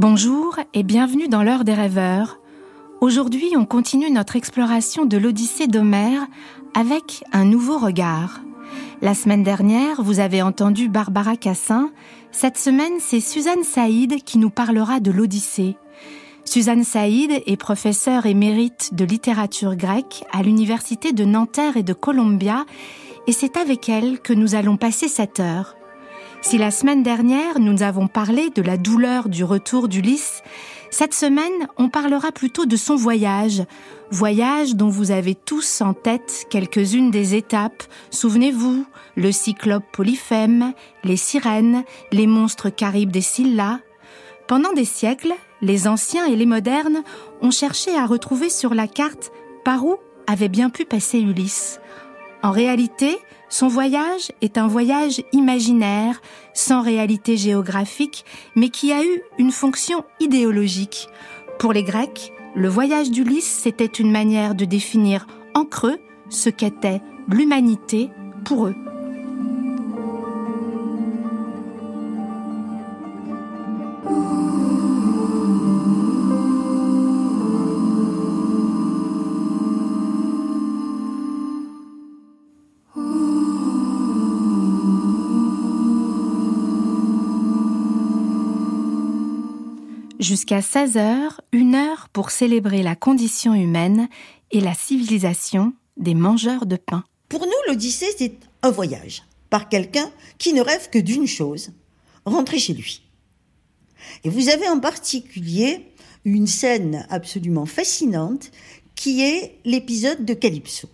Bonjour et bienvenue dans l'heure des rêveurs. Aujourd'hui, on continue notre exploration de l'Odyssée d'Homère avec un nouveau regard. La semaine dernière, vous avez entendu Barbara Cassin. Cette semaine, c'est Suzanne Saïd qui nous parlera de l'Odyssée. Suzanne Saïd est professeure émérite de littérature grecque à l'université de Nanterre et de Columbia et c'est avec elle que nous allons passer cette heure. Si la semaine dernière nous avons parlé de la douleur du retour d'Ulysse, cette semaine on parlera plutôt de son voyage, voyage dont vous avez tous en tête quelques-unes des étapes, souvenez-vous, le cyclope Polyphème, les sirènes, les monstres caribes des Scylla. Pendant des siècles, les anciens et les modernes ont cherché à retrouver sur la carte par où avait bien pu passer Ulysse. En réalité, son voyage est un voyage imaginaire, sans réalité géographique, mais qui a eu une fonction idéologique. Pour les Grecs, le voyage d'Ulysse, c'était une manière de définir en creux ce qu'était l'humanité pour eux. Jusqu'à 16 heures, une heure pour célébrer la condition humaine et la civilisation des mangeurs de pain. Pour nous, l'Odyssée, c'est un voyage par quelqu'un qui ne rêve que d'une chose, rentrer chez lui. Et vous avez en particulier une scène absolument fascinante qui est l'épisode de Calypso.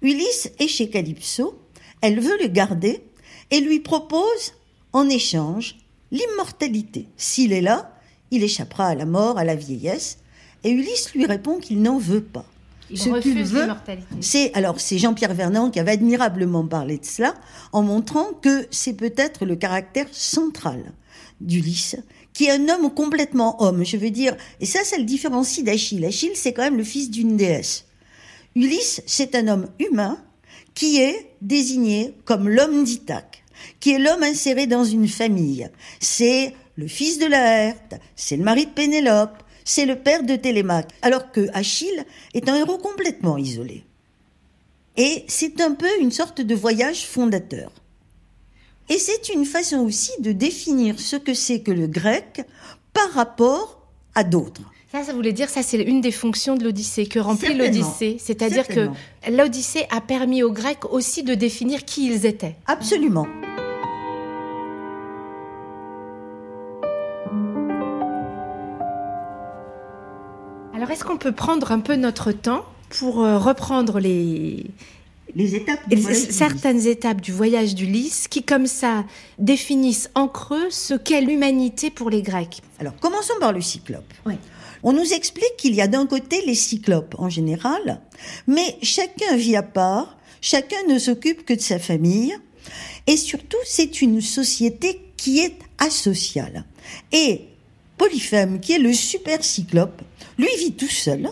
Ulysse est chez Calypso, elle veut le garder et lui propose en échange l'immortalité. S'il est là, il échappera à la mort, à la vieillesse. Et Ulysse lui répond qu'il n'en veut pas. Il Ce refuse l'immortalité. C'est alors c'est Jean-Pierre Vernant qui avait admirablement parlé de cela en montrant que c'est peut-être le caractère central d'Ulysse, qui est un homme complètement homme. Je veux dire, et ça, ça le différencie d'Achille. Achille, c'est quand même le fils d'une déesse. Ulysse, c'est un homme humain qui est désigné comme l'homme d'Ithaque, qui est l'homme inséré dans une famille. C'est le fils de Laerte, c'est le mari de Pénélope, c'est le père de Télémaque, alors que Achille est un héros complètement isolé. Et c'est un peu une sorte de voyage fondateur. Et c'est une façon aussi de définir ce que c'est que le grec par rapport à d'autres. Ça, ça voulait dire, ça c'est une des fonctions de l'Odyssée, que remplit l'Odyssée. C'est-à-dire que l'Odyssée a permis aux Grecs aussi de définir qui ils étaient. Absolument. Alors, est-ce qu'on peut prendre un peu notre temps pour euh, reprendre les, les étapes certaines étapes du voyage d'Ulysse qui, comme ça, définissent en creux ce qu'est l'humanité pour les Grecs? Alors, commençons par le cyclope. On nous explique qu'il y a d'un côté les cyclopes en général, mais chacun vit à part, chacun ne s'occupe que de sa famille, et surtout, c'est une société qui est asociale. Et Polyphème, qui est le super cyclope, lui vit tout seul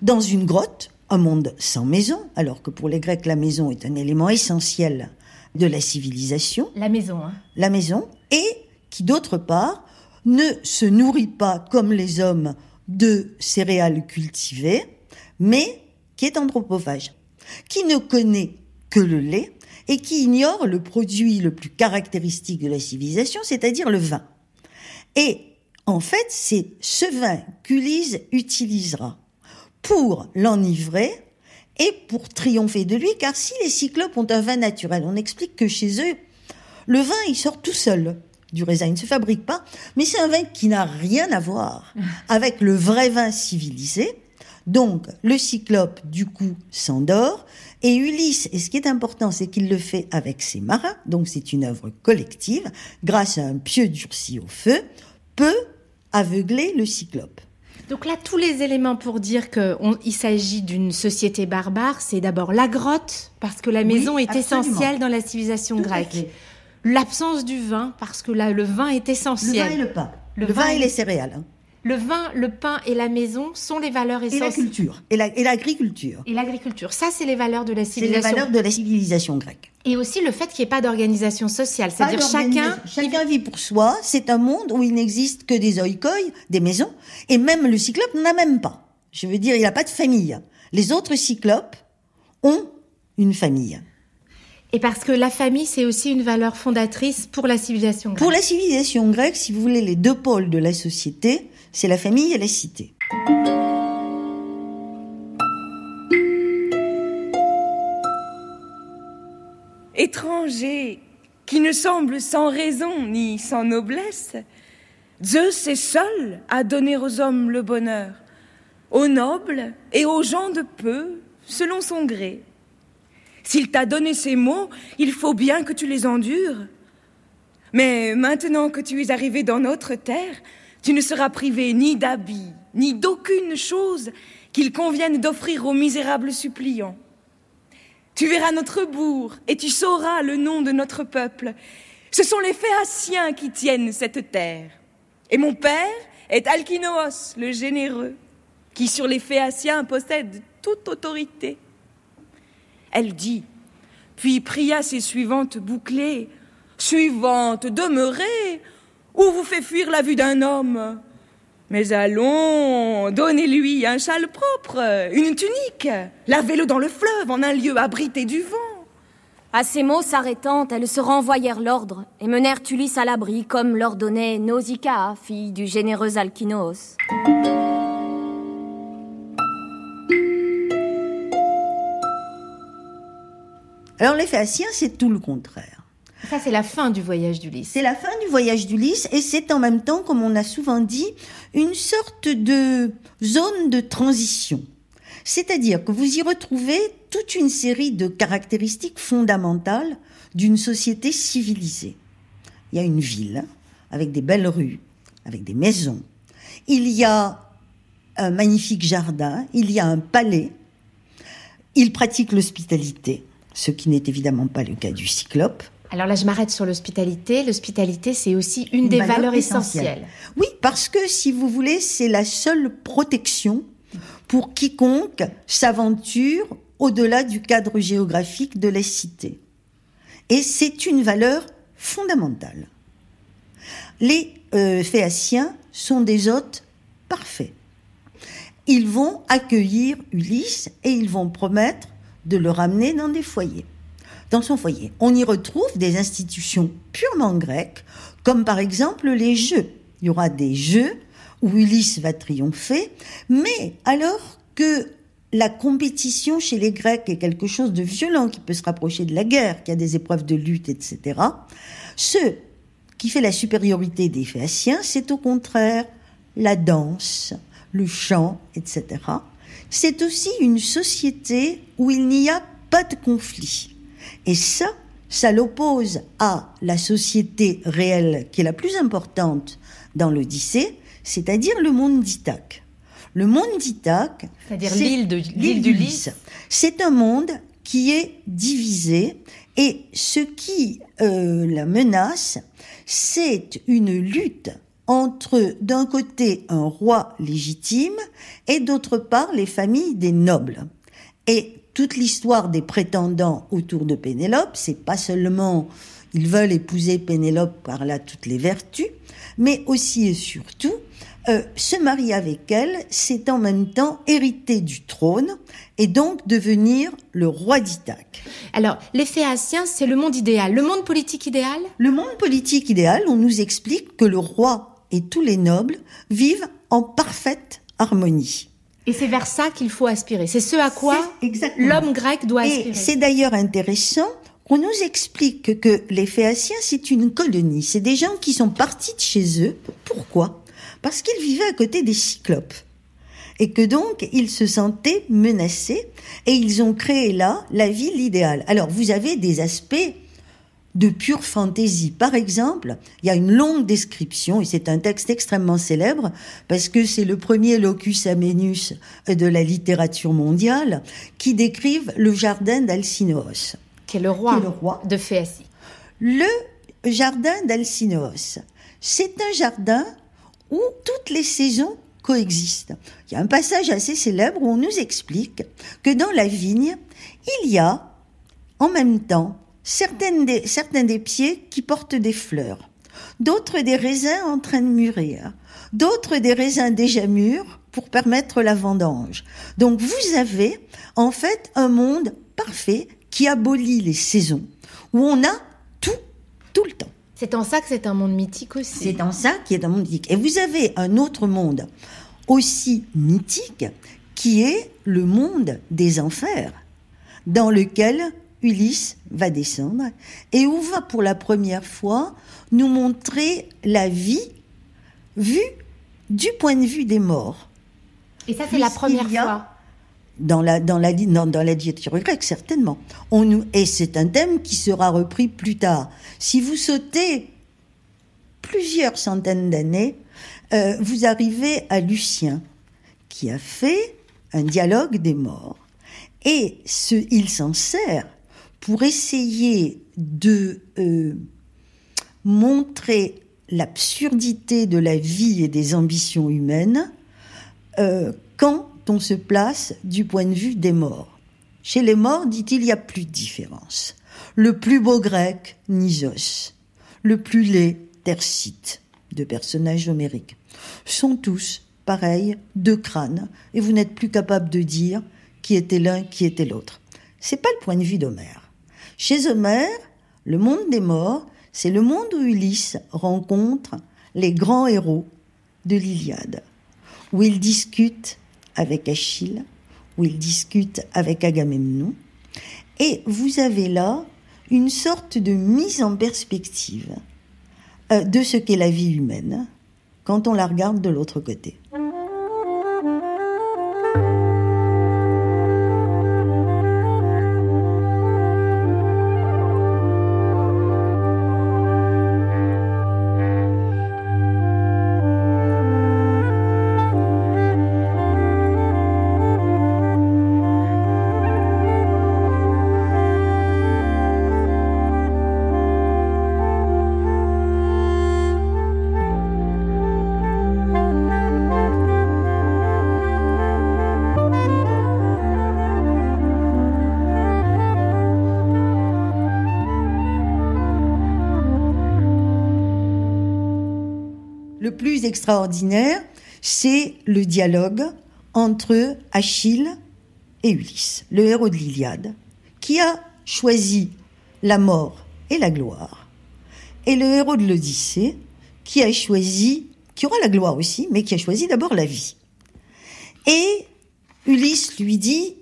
dans une grotte, un monde sans maison, alors que pour les Grecs, la maison est un élément essentiel de la civilisation. La maison, hein. La maison, et qui d'autre part ne se nourrit pas comme les hommes de céréales cultivées, mais qui est anthropophage, qui ne connaît que le lait et qui ignore le produit le plus caractéristique de la civilisation, c'est-à-dire le vin. Et en fait, c'est ce vin qu'Ulysse utilisera pour l'enivrer et pour triompher de lui, car si les cyclopes ont un vin naturel, on explique que chez eux, le vin, il sort tout seul du raisin, il ne se fabrique pas, mais c'est un vin qui n'a rien à voir avec le vrai vin civilisé. Donc, le cyclope, du coup, s'endort, et Ulysse, et ce qui est important, c'est qu'il le fait avec ses marins, donc c'est une œuvre collective, grâce à un pieu durci au feu, peut aveugler le cyclope. Donc là, tous les éléments pour dire qu'il s'agit d'une société barbare, c'est d'abord la grotte, parce que la maison est essentielle dans la civilisation grecque. L'absence du vin, parce que là, le vin est essentiel. Le vin et le pain. Le, vin, et les céréales. Le vin, le pain et la maison sont les valeurs essentielles. Et la culture. Et l'agriculture. et l'agriculture. Ça, c'est les valeurs de la civilisation. C'est les valeurs de la civilisation grecque. Et aussi le fait qu'il n'y ait pas d'organisation sociale, c'est-à-dire chacun... Chacun vit pour soi, c'est un monde où il n'existe que des oikoi, des maisons, et même le cyclope n'en a même pas. Je veux dire, il n'a pas de famille. Les autres cyclopes ont une famille. Et parce que la famille, c'est aussi une valeur fondatrice pour la civilisation grecque. Pour la civilisation grecque, si vous voulez, les deux pôles de la société, c'est la famille et la cité. Étranger, qui ne semble sans raison ni sans noblesse, Zeus est seul à donner aux hommes le bonheur, aux nobles et aux gens de peu, selon son gré. S'il t'a donné ces mots, il faut bien que tu les endures. Mais maintenant que tu es arrivé dans notre terre, tu ne seras privé ni d'habits, ni d'aucune chose qu'il convienne d'offrir aux misérables suppliants. Tu verras notre bourg et tu sauras le nom de notre peuple. Ce sont les Phéaciens qui tiennent cette terre. Et mon père est Alkinoos, le généreux, qui sur les Phéaciens possède toute autorité. Elle dit, puis pria ses suivantes bouclées. Suivante, demeurez, ou vous fait fuir la vue d'un homme. Mais allons, donnez-lui un châle propre, une tunique, lavez-le dans le fleuve en un lieu abrité du vent. À ces mots s'arrêtant, elles se renvoyèrent l'ordre et menèrent Ulysse à l'abri, comme l'ordonnait Nausicaa, fille du généreux Alkinoos. Alors les Phéaciens, c'est tout le contraire. Ça, c'est la fin du voyage d'Ulysse. C'est la fin du voyage d'Ulysse et c'est en même temps, comme on a souvent dit, une sorte de zone de transition. C'est-à-dire que vous y retrouvez toute une série de caractéristiques fondamentales d'une société civilisée. Il y a une ville avec des belles rues, avec des maisons. Il y a un magnifique jardin, il y a un palais. Il pratique l'hospitalité ce qui n'est évidemment pas le cas du cyclope. Alors là, je m'arrête sur l'hospitalité. L'hospitalité, c'est aussi une, des valeurs essentielles. Oui, parce que si vous voulez, c'est la seule protection pour quiconque s'aventure au-delà du cadre géographique de la cité. Et c'est une valeur fondamentale. Les euh, Phéaciens sont des hôtes parfaits. Ils vont accueillir Ulysse et ils vont promettre de le ramener dans des foyers. Dans son foyer, on y retrouve des institutions purement grecques, comme par exemple les jeux. Il y aura des jeux où Ulysse va triompher, mais alors que la compétition chez les Grecs est quelque chose de violent qui peut se rapprocher de la guerre, qui a des épreuves de lutte, etc., ce qui fait la supériorité des Phéaciens, c'est au contraire la danse, le chant, etc c'est aussi une société où il n'y a pas de conflit. Et ça, ça l'oppose à la société réelle qui est la plus importante dans l'Odyssée, c'est-à-dire le monde d'Ithaque. Le monde d'Ithaque, c'est-à-dire l'île de l'île d'Ulysse, c'est un monde qui est divisé et ce qui euh, la menace, c'est une lutte entre d'un côté un roi légitime et d'autre part les familles des nobles. Et toute l'histoire des prétendants autour de Pénélope, c'est pas seulement ils veulent épouser Pénélope par là toutes les vertus, mais aussi et surtout euh, se marier avec elle, c'est en même temps hériter du trône et donc devenir le roi d'Ithaque. Alors, les Phéaciens, c'est le monde idéal. Le monde politique idéal? Le monde politique idéal, on nous explique que le roi et tous les nobles vivent en parfaite harmonie. Et c'est vers ça qu'il faut aspirer. C'est ce à quoi l'homme grec doit aspirer. Et c'est d'ailleurs intéressant qu'on nous explique que les Phéaciens, c'est une colonie. C'est des gens qui sont partis de chez eux. Pourquoi? Parce qu'ils vivaient à côté des Cyclopes. Et que donc, ils se sentaient menacés et ils ont créé là la ville idéale. Alors, vous avez des aspects de pure fantaisie. Par exemple, il y a une longue description, et c'est un texte extrêmement célèbre, parce que c'est le premier locus amenus de la littérature mondiale, qui décrive le jardin d'Alcinoos. Qui est le roi, de Phéacie. Le jardin d'Alcinoos, c'est un jardin où toutes les saisons coexistent. Il y a un passage assez célèbre où on nous explique que dans la vigne, il y a en même temps certaines des, certains des pieds qui portent des fleurs, d'autres des raisins en train de mûrir, d'autres des raisins déjà mûrs pour permettre la vendange. Donc vous avez en fait un monde parfait qui abolit les saisons, où on a tout, tout le temps. C'est en ça que c'est un monde mythique aussi. C'est en ça qui est un monde mythique. Et vous avez un autre monde aussi mythique qui est le monde des enfers, dans lequel Ulysse va descendre et où va pour la première fois nous montrer la vie vue du point de vue des morts. Et ça, c'est la première fois dans la dans la dans, dans la grecque certainement. On nous et c'est un thème qui sera repris plus tard. Si vous sautez plusieurs centaines d'années, euh, vous arrivez à Lucien qui a fait un dialogue des morts et ce il s'en sert pour essayer de euh, montrer l'absurdité de la vie et des ambitions humaines euh, quand on se place du point de vue des morts. Chez les morts, dit-il, il n'y a plus de différence. Le plus beau grec, Nisos. Le plus laid, Tercite, de personnages homériques. Sont tous, pareils, deux crânes, et vous n'êtes plus capable de dire qui était l'un, qui était l'autre. C'est pas le point de vue d'Homère. Chez Homère, le monde des morts, c'est le monde où Ulysse rencontre les grands héros de l'Iliade, où il discute avec Achille, où il discute avec Agamemnon. Et vous avez là une sorte de mise en perspective euh, de ce qu'est la vie humaine quand on la regarde de l'autre côté. Extraordinaire, c'est le dialogue entre Achille et Ulysse, le héros de l'Iliade, qui a choisi la mort et la gloire, et le héros de l'Odyssée, qui a choisi, qui aura la gloire aussi, mais qui a choisi d'abord la vie. Et Ulysse lui dit,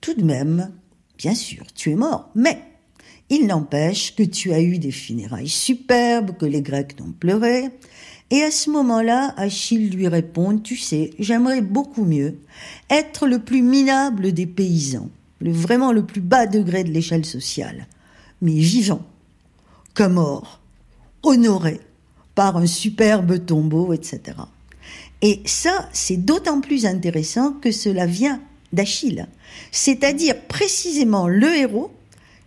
tout de même, bien sûr, tu es mort, mais il n'empêche que tu as eu des funérailles superbes, que les Grecs t'ont pleuré, et à ce moment-là, Achille lui répond, tu sais, j'aimerais beaucoup mieux être le plus minable des paysans, le, vraiment le plus bas degré de l'échelle sociale, mais vivant, comme mort, honoré par un superbe tombeau, etc. Et ça, c'est d'autant plus intéressant que cela vient d'Achille, c'est-à-dire précisément le héros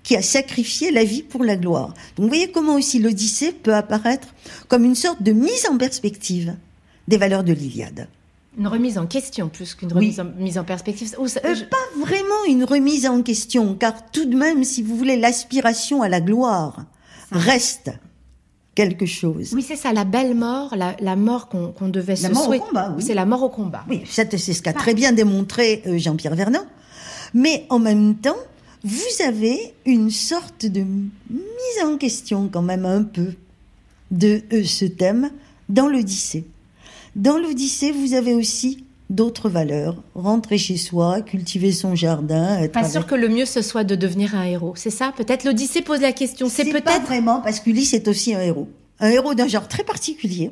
qui a sacrifié la vie pour la gloire. Donc vous voyez comment aussi l'Odyssée peut apparaître comme une sorte de mise en perspective des valeurs de l'Iliade. Une remise en question plus qu'une remise en, mise en perspective. Euh, pas vraiment une remise en question, car tout de même, si vous voulez, l'aspiration à la gloire reste quelque chose. Oui, c'est ça, la belle mort, la, mort qu'on devait la mort au combat, oui. C'est la mort au combat. Oui, c'est ce qu'a très bien démontré euh, Jean-Pierre Vernant. Mais en même temps, vous avez une sorte de mise en question quand même un peu de euh, ce thème dans l'Odyssée. Dans l'Odyssée, vous avez aussi d'autres valeurs. Rentrer chez soi, cultiver son jardin. Être pas sûr que le mieux ce soit de devenir un héros, c'est ça Peut-être? l'Odyssée pose la question. C'est peut-être pas vraiment parce qu'Ulysse est aussi un héros, un héros d'un genre très particulier,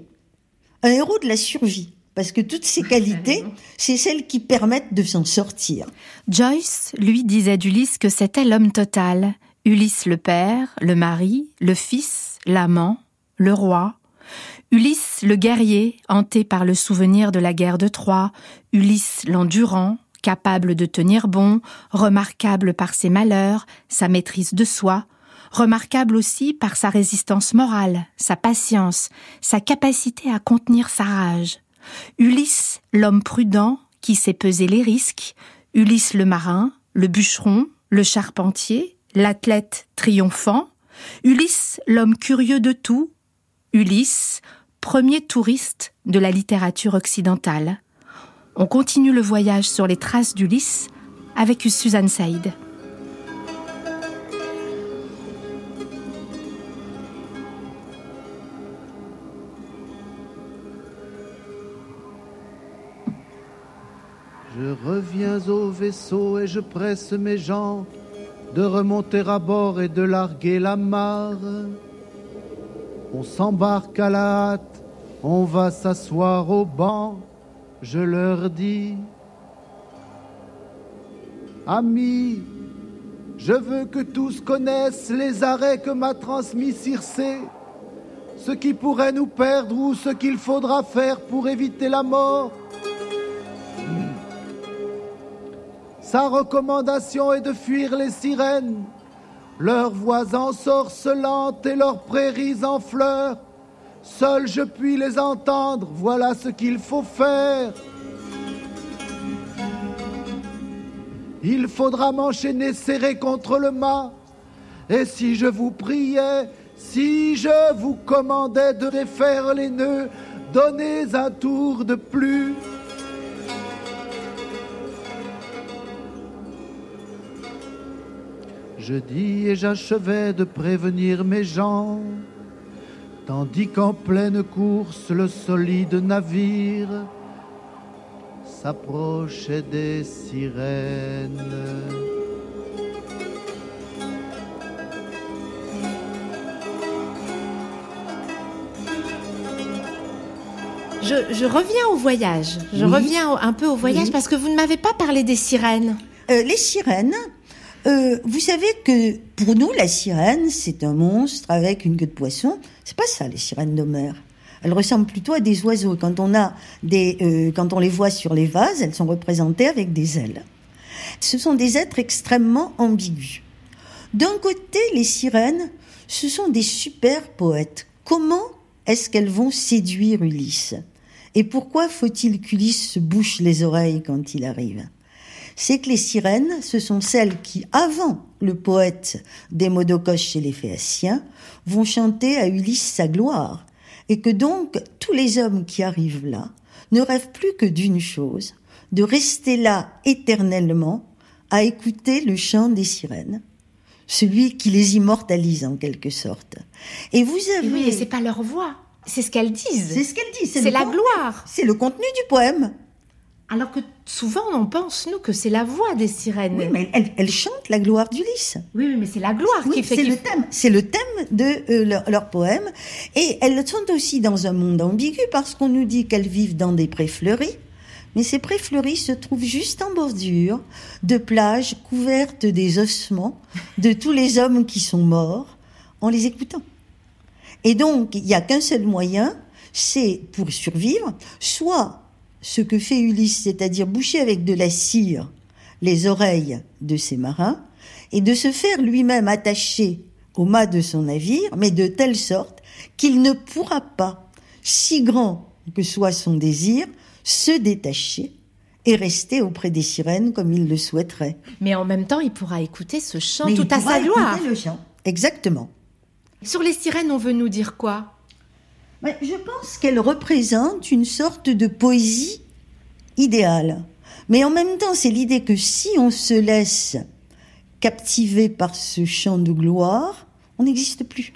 un héros de la survie parce que toutes ces qualités, c'est celles qui permettent de s'en sortir. Joyce, lui, disait d'Ulysse que c'était l'homme total. Ulysse le père, le mari, le fils, l'amant, le roi. Ulysse le guerrier, hanté par le souvenir de la guerre de Troie. Ulysse l'endurant, capable de tenir bon, remarquable par ses malheurs, sa maîtrise de soi, remarquable aussi par sa résistance morale, sa patience, sa capacité à contenir sa rage. Ulysse, l'homme prudent, qui sait peser les risques, Ulysse le marin, le bûcheron, le charpentier, l'athlète triomphant, Ulysse, l'homme curieux de tout, Ulysse, premier touriste de la littérature occidentale. On continue le voyage sur les traces d'Ulysse avec Suzanne Saïd. Je reviens au vaisseau et je presse mes gens de remonter à bord et de larguer la mare. On s'embarque à la hâte, on va s'asseoir au banc, je leur dis, Amis, je veux que tous connaissent les arrêts que m'a transmis Circé, ce qui pourrait nous perdre ou ce qu'il faudra faire pour éviter la mort. Sa recommandation est de fuir les sirènes, leurs voix ensorcelantes et leurs prairies en fleurs. Seul je puis les entendre, voilà ce qu'il faut faire. Il faudra m'enchaîner serré contre le mât. Et si je vous priais, si je vous commandais de défaire les nœuds, donnez un tour de plus. Je dis et j'achevais de prévenir mes gens, tandis qu'en pleine course le solide navire s'approchait des sirènes. Je, reviens au voyage. Je reviens un peu au voyage parce que vous ne m'avez pas parlé des sirènes. Euh, les sirènes, euh, vous savez que pour nous, la sirène, c'est un monstre avec une queue de poisson. C'est pas ça, les sirènes d'Homère. Elles ressemblent plutôt à des oiseaux. Quand on a des, euh, quand on les voit sur les vases, elles sont représentées avec des ailes. Ce sont des êtres extrêmement ambigus. D'un côté, les sirènes, ce sont des super poètes. Comment est-ce qu'elles vont séduire Ulysse? Et pourquoi faut-il qu'Ulysse se bouche les oreilles quand il arrive? C'est que les sirènes, ce sont celles qui, avant le poète Démodocoche chez les Phéaciens, vont chanter à Ulysse sa gloire, et que donc tous les hommes qui arrivent là ne rêvent plus que d'une chose, de rester là éternellement à écouter le chant des sirènes, celui qui les immortalise en quelque sorte. Et vous avez... Oui, et c'est pas leur voix, c'est ce qu'elles disent. C'est ce qu'elles disent. C'est la gloire. C'est le contenu du poème. Alors que souvent on pense, nous, que c'est la voix des sirènes. Oui, mais elles, chantent la gloire d'Ulysse. Oui, mais c'est la gloire qui fait... C'est le thème, c'est le thème de euh, leur, leur, poème. Et elles sont aussi dans un monde ambigu parce qu'on nous dit qu'elles vivent dans des prés fleuris. Mais ces prés fleuris se trouvent juste en bordure de plages couvertes des ossements de tous les hommes qui sont morts en les écoutant. Et donc, il n'y a qu'un seul moyen, c'est pour survivre, soit ce que fait Ulysse, c'est-à-dire boucher avec de la cire les oreilles de ses marins, et de se faire lui-même attacher au mât de son navire, mais de telle sorte qu'il ne pourra pas, si grand que soit son désir, se détacher et rester auprès des sirènes comme il le souhaiterait. Mais en même temps, il pourra écouter ce chant tout à sa gloire. Le chant. Exactement. Sur les sirènes, on veut nous dire quoi? Je pense qu'elle représente une sorte de poésie idéale. Mais en même temps, c'est l'idée que si on se laisse captiver par ce chant de gloire, on n'existe plus.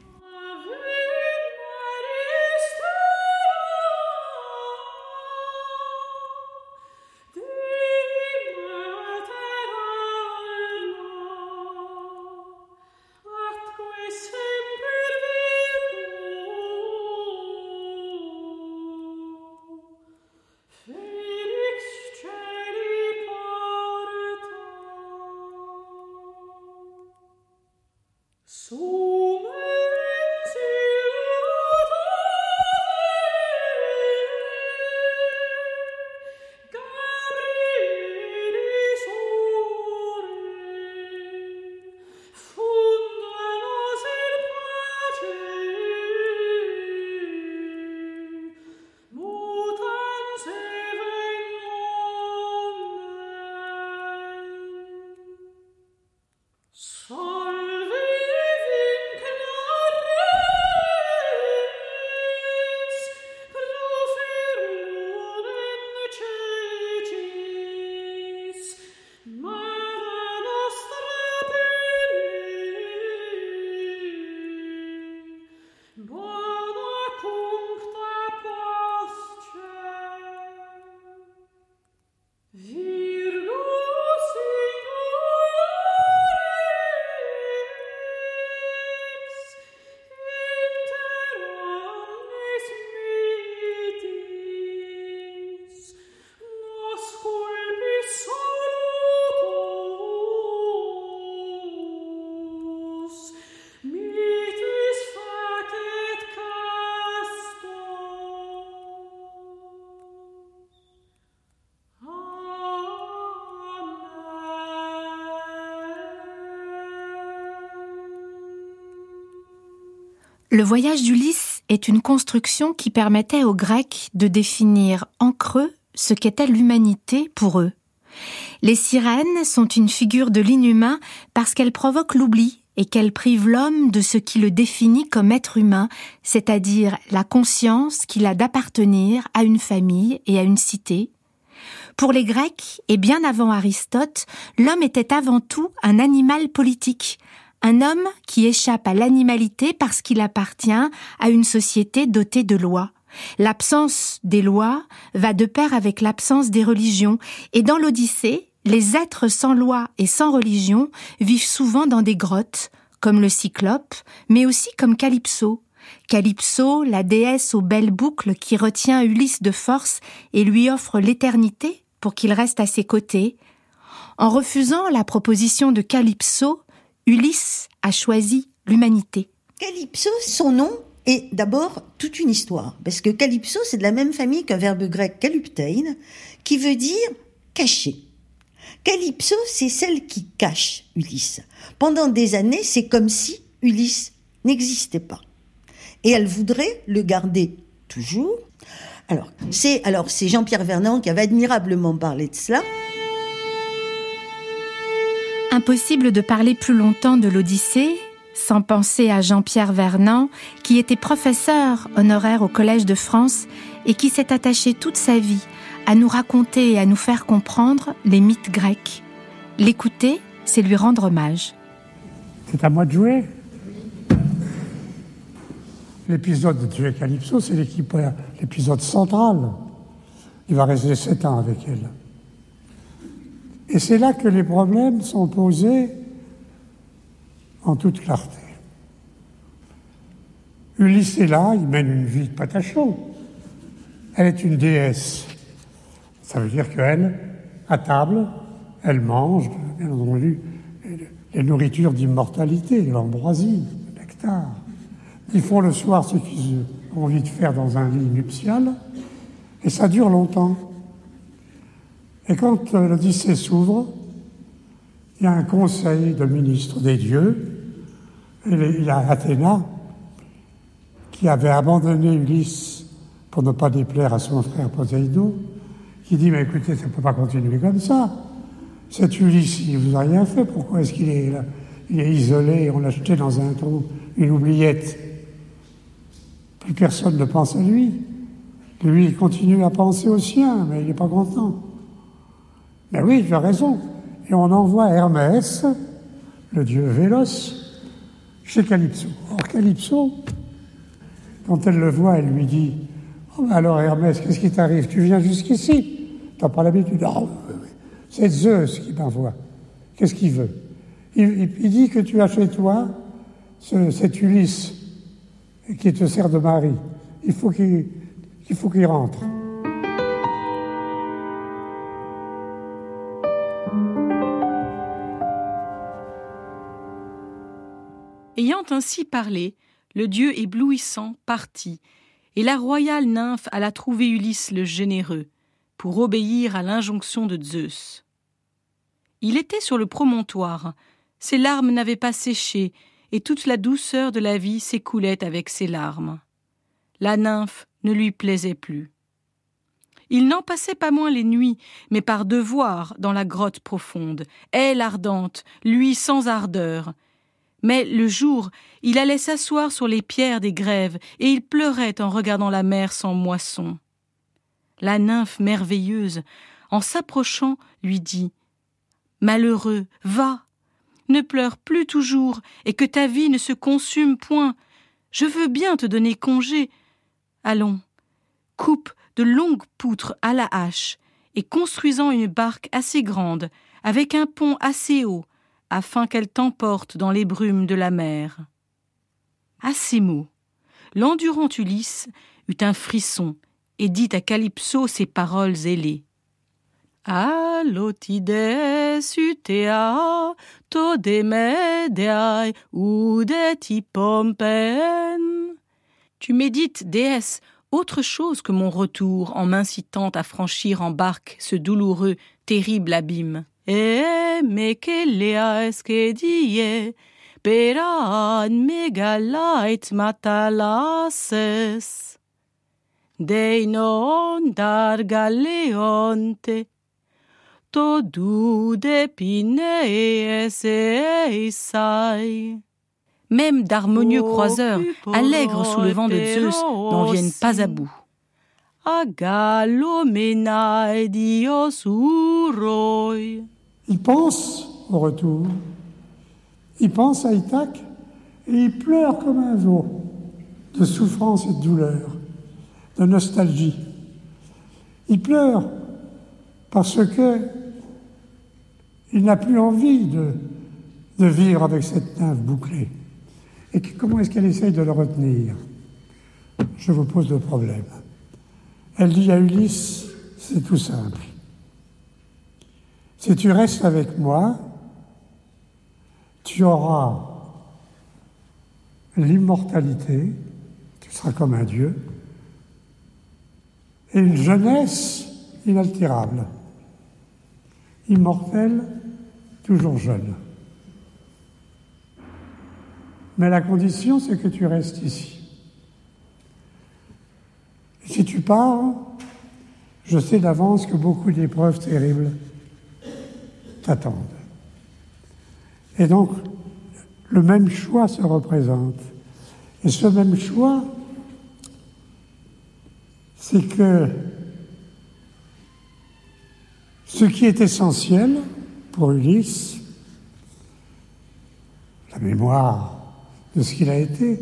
Le voyage d'Ulysse est une construction qui permettait aux Grecs de définir en creux ce qu'était l'humanité pour eux. Les sirènes sont une figure de l'inhumain parce qu'elles provoquent l'oubli et qu'elles privent l'homme de ce qui le définit comme être humain, c'est-à-dire la conscience qu'il a d'appartenir à une famille et à une cité. Pour les Grecs, et bien avant Aristote, l'homme était avant tout un animal politique, un homme qui échappe à l'animalité parce qu'il appartient à une société dotée de lois. L'absence des lois va de pair avec l'absence des religions, et dans l'Odyssée, les êtres sans loi et sans religion vivent souvent dans des grottes, comme le Cyclope, mais aussi comme Calypso. Calypso, la déesse aux belles boucles qui retient Ulysse de force et lui offre l'éternité pour qu'il reste à ses côtés. En refusant la proposition de Calypso, Ulysse a choisi l'humanité. Calypso, son nom est d'abord toute une histoire, parce que Calypso, c'est de la même famille qu'un verbe grec kalyptein, qui veut dire cacher. Calypso, c'est celle qui cache Ulysse. Pendant des années, c'est comme si Ulysse n'existait pas. Et elle voudrait le garder toujours. Alors, c'est alors c'est Jean-Pierre Vernant qui avait admirablement parlé de cela. Impossible de parler plus longtemps de l'Odyssée sans penser à Jean-Pierre Vernant, qui était professeur honoraire au Collège de France et qui s'est attaché toute sa vie à nous raconter et à nous faire comprendre les mythes grecs. L'écouter, c'est lui rendre hommage. C'est à moi de jouer. L'épisode de Tuer Calypso, c'est l'épisode central. Il va rester sept ans avec elle. Et c'est là que les problèmes sont posés en toute clarté. Ulysse est là, il mène une vie de patachon. Elle est une déesse. Ça veut dire qu'elle, à table, elle mange, bien entendu, les nourritures d'immortalité, l'ambroisie, le nectar. Ils font le soir ce qu'ils ont envie de faire dans un lit nuptial, et ça dure longtemps. Et quand l'Odyssée s'ouvre, il y a un conseil de ministres des dieux, et il y a Athéna, qui avait abandonné Ulysse pour ne pas déplaire à son frère Poséidon, qui dit, mais écoutez, ça ne peut pas continuer comme ça. Cet Ulysse, il vous a rien fait, pourquoi est-ce qu'il est là? Il est isolé, on l'a jeté dans un trou, une oubliette. Plus personne ne pense à lui. Lui, il continue à penser au sien, mais il n'est pas content. Mais oui, tu as raison. Et on envoie Hermès, le dieu Vélos, chez Calypso. Or, Calypso, quand elle le voit, elle lui dit oh, Alors Hermès, qu'est-ce qui t'arrive? Tu viens jusqu'ici T'as pas l'habitude. Oh, c'est Zeus qui m'envoie. Qu'est-ce qu'il veut? Il, dit que tu as chez toi cet Ulysse qui te sert de mari. Il faut qu'il rentre. Ainsi parlé, le dieu éblouissant partit, et la royale nymphe alla trouver Ulysse le généreux pour obéir à l'injonction de Zeus. Il était sur le promontoire, ses larmes n'avaient pas séché, et toute la douceur de la vie s'écoulait avec ses larmes. La nymphe ne lui plaisait plus. Il n'en passait pas moins les nuits, mais par devoir dans la grotte profonde, elle ardente, lui sans ardeur. Mais le jour, il allait s'asseoir sur les pierres des grèves, et il pleurait en regardant la mer sans moisson. La nymphe merveilleuse, en s'approchant, lui dit Malheureux, va, ne pleure plus toujours, et que ta vie ne se consume point. Je veux bien te donner congé. Allons, coupe de longues poutres à la hache, et construisant une barque assez grande, avec un pont assez haut, afin qu'elle t'emporte dans les brumes de la mer. À ces mots, l'endurant Ulysse eut un frisson et dit à Calypso ces paroles ailées. Allotides utea todemediae udeti pompen. Tu médites, déesse, autre chose que mon retour en m'incitant à franchir en barque ce douloureux, terrible abîme. Eh, me que lea esque die, peran megalait matalases. Deinon dar galeonte, todu de pinees eisai. Même d'harmonieux croiseurs, allègres sous le vent de Zeus, n'en viennent pas à bout. Il pense au retour. Il pense à Ithaque et il pleure comme un veau de souffrance et de douleur, de nostalgie. Il pleure parce que il n'a plus envie de, de vivre avec cette nymphe bouclée. Et comment est-ce qu'elle essaye de le retenir? Je vous pose le problème. Elle dit à Ulysse, c'est tout simple. Si tu restes avec moi, tu auras l'immortalité, tu seras comme un dieu, et une jeunesse inaltérable, immortelle, toujours jeune. Mais la condition, c'est que tu restes ici. Si tu pars, je sais d'avance que beaucoup d'épreuves terribles t'attendent. Et donc, le même choix se représente. Et ce même choix, c'est que ce qui est essentiel pour Ulysse, la mémoire de ce qu'il a été,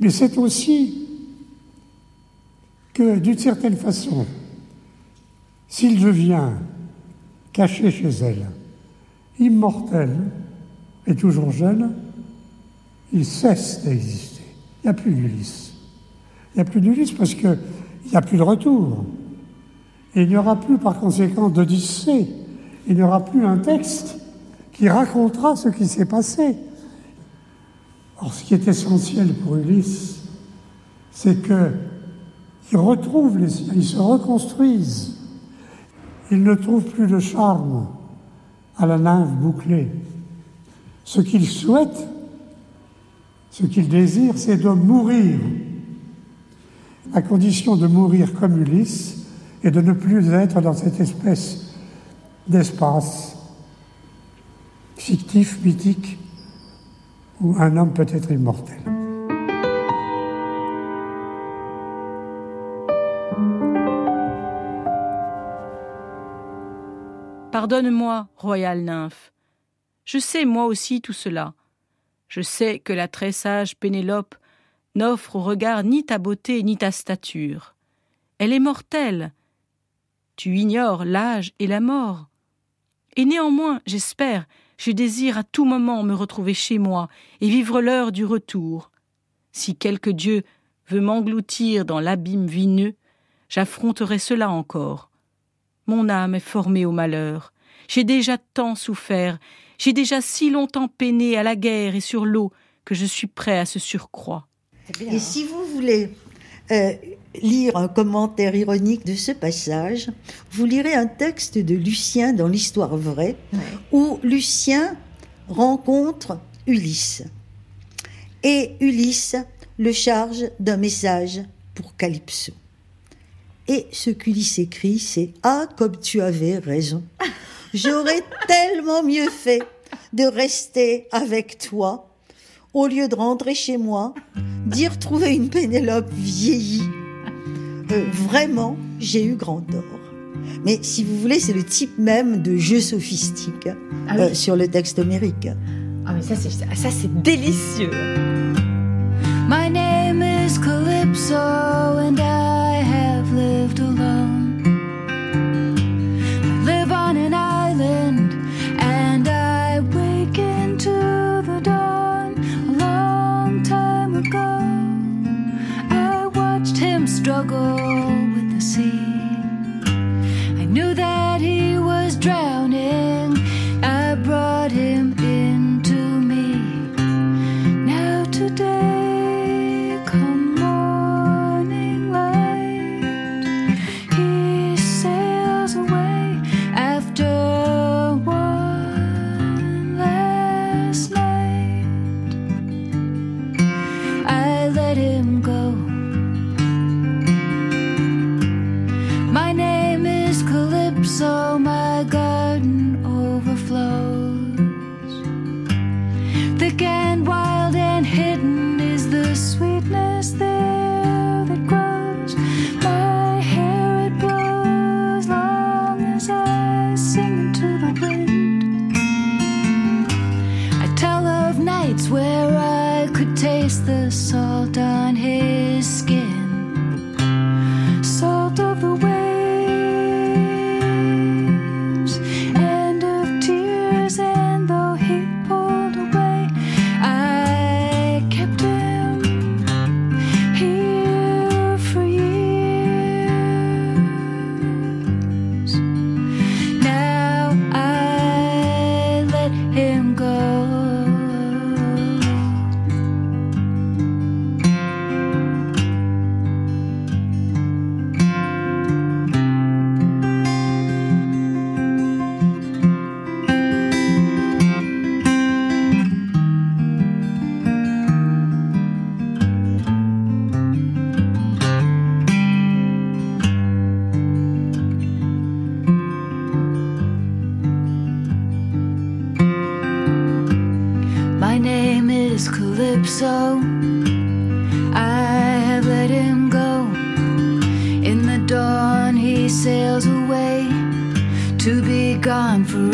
mais c'est aussi que d'une certaine façon, s'il devient caché chez elle, immortel et toujours jeune, il cesse d'exister. Il n'y a plus d'Ulysse. Il n'y a plus d'Ulysse parce qu'il n'y a plus de retour. Et il n'y aura plus par conséquent d'Odyssée. Il n'y aura plus un texte qui racontera ce qui s'est passé. Or, ce qui est essentiel pour Ulysse, c'est que ils retrouvent les se reconstruisent. Ils ne trouvent plus de charme à la nymphe bouclée. Ce qu'ils souhaitent, ce qu'ils désirent, c'est de mourir, à condition de mourir comme Ulysse et de ne plus être dans cette espèce d'espace fictif, mythique, où un homme peut être immortel. Pardonne-moi, royale nymphe. Je sais moi aussi tout cela. Je sais que la très sage Pénélope n'offre au regard ni ta beauté ni ta stature. Elle est mortelle. Tu ignores l'âge et la mort. Et néanmoins, j'espère, je désire à tout moment me retrouver chez moi et vivre l'heure du retour. Si quelque Dieu veut m'engloutir dans l'abîme vineux, j'affronterai cela encore. Mon âme est formée au malheur. J'ai déjà tant souffert, j'ai déjà si longtemps peiné à la guerre et sur l'eau que je suis prêt à ce surcroît. Et si vous voulez euh, lire un commentaire ironique de ce passage, vous lirez un texte de Lucien dans l'Histoire vraie, où Lucien rencontre Ulysse. Et Ulysse le charge d'un message pour Calypso. Et ce qu'Ulysse écrit, c'est Ah, comme tu avais raison. J'aurais tellement mieux fait de rester avec toi au lieu de rentrer chez moi, d'y retrouver une Pénélope vieillie. Euh, vraiment, j'ai eu grand tort. Mais si vous voulez, c'est le type même de jeu sophistique Ah euh, sur le texte homérique. Ah mais ça c'est ça c'est délicieux. My name is Calypso and I have lived alone. Struggle with the sea. I knew that he was drowning. I brought him into me. Now today,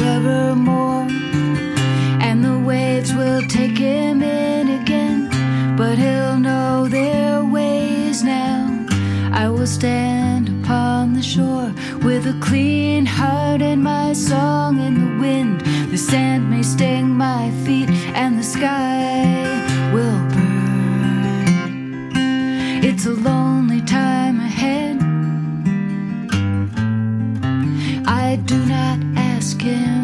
forevermore. And the waves will take him in again, but he'll know their ways now. I will stand upon the shore with a clean heart and my song in the wind. The sand may sting my feet and the sky will burn. It's a lonely skin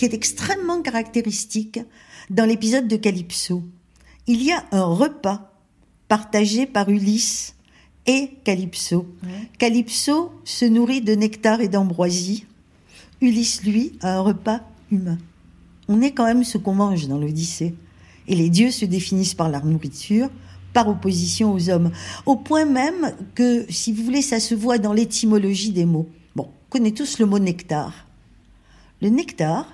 qui est extrêmement caractéristique dans l'épisode de Calypso. Il y a un repas partagé par Ulysse et Calypso. Calypso se nourrit de nectar et d'ambroisie. Ulysse, lui, a un repas humain. On est quand même ce qu'on mange dans l'Odyssée. Et les dieux se définissent par leur nourriture, par opposition aux hommes. Au point même que, si vous voulez, ça se voit dans l'étymologie des mots. Bon, on connaît tous le mot nectar. Le nectar,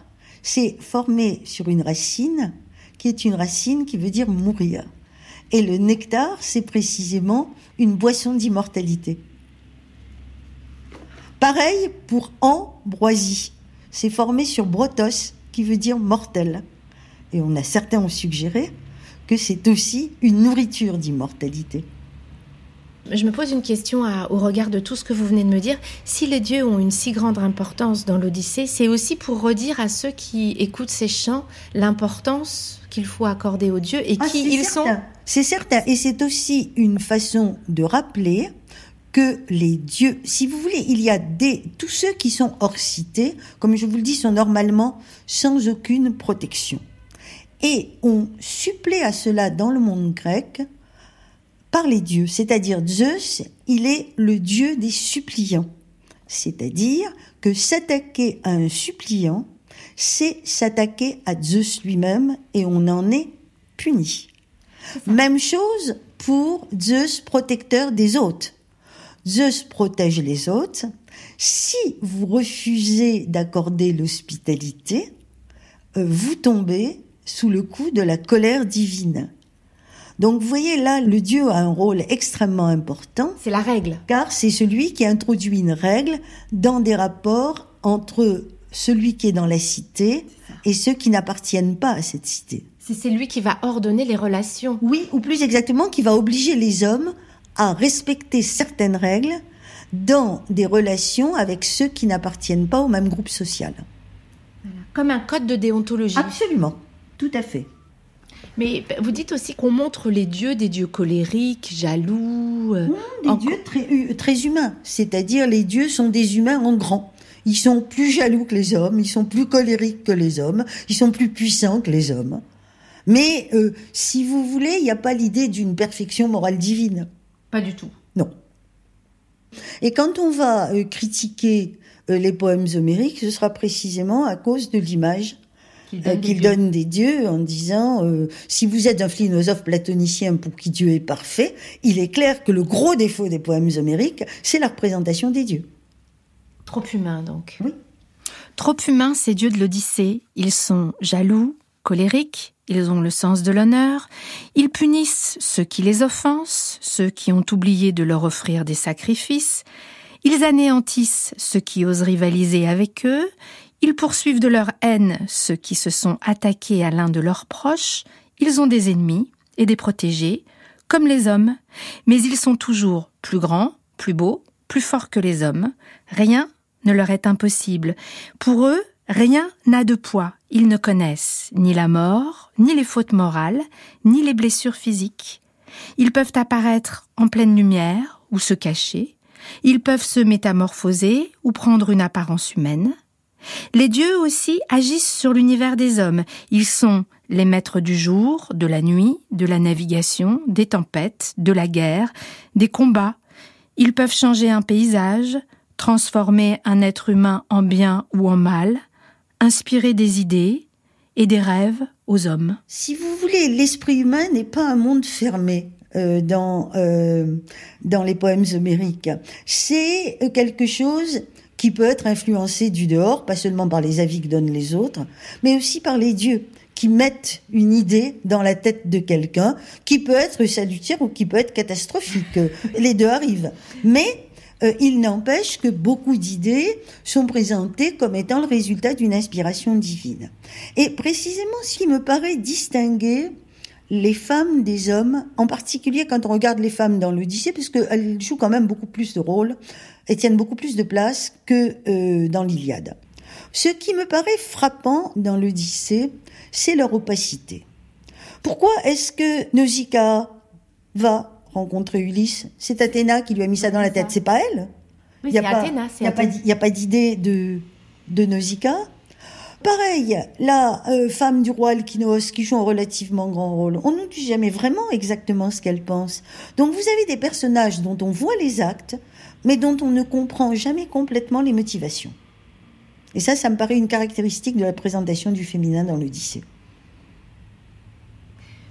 c'est formé sur une racine qui est une racine qui veut dire mourir. Et le nectar, c'est précisément une boisson d'immortalité. Pareil pour ambroisie. C'est formé sur brotos, qui veut dire mortel. Et on a certains ont suggéré que c'est aussi une nourriture d'immortalité. Je me pose une question à- au regard de tout ce que vous venez de me dire. Si les dieux ont une si grande importance dans l'Odyssée, c'est aussi pour redire à ceux qui écoutent ces chants l'importance qu'il faut accorder aux dieux et Ah, qui ils certain. sont. C'est certain. Et c'est aussi une façon de rappeler que les dieux, si vous voulez, il y a des, tous ceux qui sont hors cité, comme je vous le dis, sont normalement sans aucune protection. Et on supplée à cela dans le monde grec par les dieux. C'est-à-dire Zeus, il est le dieu des suppliants. C'est-à-dire que s'attaquer à un suppliant, c'est s'attaquer à Zeus lui-même et on en est puni. Même chose pour Zeus protecteur des hôtes. Zeus protège les hôtes. Si vous refusez d'accorder l'hospitalité, euh, vous tombez sous le coup de la colère divine. Donc vous voyez là, le dieu a un rôle extrêmement important C'est la règle. car c'est celui qui introduit une règle dans des rapports entre celui qui est dans la cité et ceux qui n'appartiennent pas à cette cité. C'est lui qui va ordonner les relations. Oui, ou plus exactement, qui va obliger les hommes à respecter certaines règles dans des relations avec ceux qui n'appartiennent pas au même groupe social. Comme un code de déontologie. Absolument, tout à fait. Mais vous dites aussi qu'on montre les dieux des dieux colériques, jaloux. euh, Des dieux très, hu- très humains, c'est-à-dire les dieux sont des humains en grand. Ils sont plus jaloux que les hommes, ils sont plus colériques que les hommes, ils sont plus puissants que les hommes. Mais euh, si vous voulez, il n'y a pas l'idée d'une perfection morale divine. Pas du tout. Non. Et quand on va euh, critiquer les poèmes homériques, ce sera précisément à cause de l'image Qu'il euh, donne des donne dieux en disant euh, si vous êtes un philosophe platonicien pour qui Dieu est parfait, il est clair que le gros défaut des poèmes homériques, c'est la représentation des dieux. Trop humain, donc. Oui. Trop humains, ces dieux de l'Odyssée. Ils sont jaloux, colériques, ils ont le sens de l'honneur, ils punissent ceux qui les offensent, ceux qui ont oublié de leur offrir des sacrifices, ils anéantissent ceux qui osent rivaliser avec eux, ils poursuivent de leur haine ceux qui se sont attaqués à l'un de leurs proches, ils ont des ennemis et des protégés, comme les hommes, mais ils sont toujours plus grands, plus beaux, plus forts que les hommes. Rien ne leur est impossible. Pour eux, rien n'a de poids. Ils ne connaissent ni la mort, ni les fautes morales, ni les blessures physiques. Ils peuvent apparaître en pleine lumière ou se cacher. Ils peuvent se métamorphoser ou prendre une apparence humaine. Les dieux aussi agissent sur l'univers des hommes. Ils sont les maîtres du jour, de la nuit, de la navigation, des tempêtes, de la guerre, des combats. Ils peuvent changer un paysage, transformer un être humain en bien ou en mal, inspirer des idées et des rêves aux hommes. Si vous voulez, l'esprit humain n'est pas un monde fermé. euh, dans euh, dans les poèmes homériques, c'est quelque chose qui peut être influencé du dehors, pas seulement par les avis que donnent les autres, mais aussi par les dieux qui mettent une idée dans la tête de quelqu'un, qui peut être salutaire ou qui peut être catastrophique. Les deux arrivent. Mais euh, il n'empêche que beaucoup d'idées sont présentées comme étant le résultat d'une inspiration divine. Et précisément, ce qui me paraît distinguer les femmes des hommes, en particulier quand on regarde les femmes dans l'Odyssée, parce qu'elles jouent quand même beaucoup plus de rôles et tiennent beaucoup plus de place que euh, dans l'Iliade. Ce qui me paraît frappant dans l'Odyssée, c'est leur opacité. Pourquoi est-ce que Nausicaa va rencontrer Ulysse? C'est Athéna qui lui a mis ça dans la tête, c'est pas elle? Il n'y a, a pas d'idée de, de Nausicaa? Pareil, la euh, femme du roi Alkinos qui joue un relativement grand rôle, on ne dit jamais vraiment exactement ce qu'elle pense. Donc vous avez des personnages dont on voit les actes, mais dont on ne comprend jamais complètement les motivations. Et ça, ça me paraît une caractéristique de la présentation du féminin dans l'Odyssée.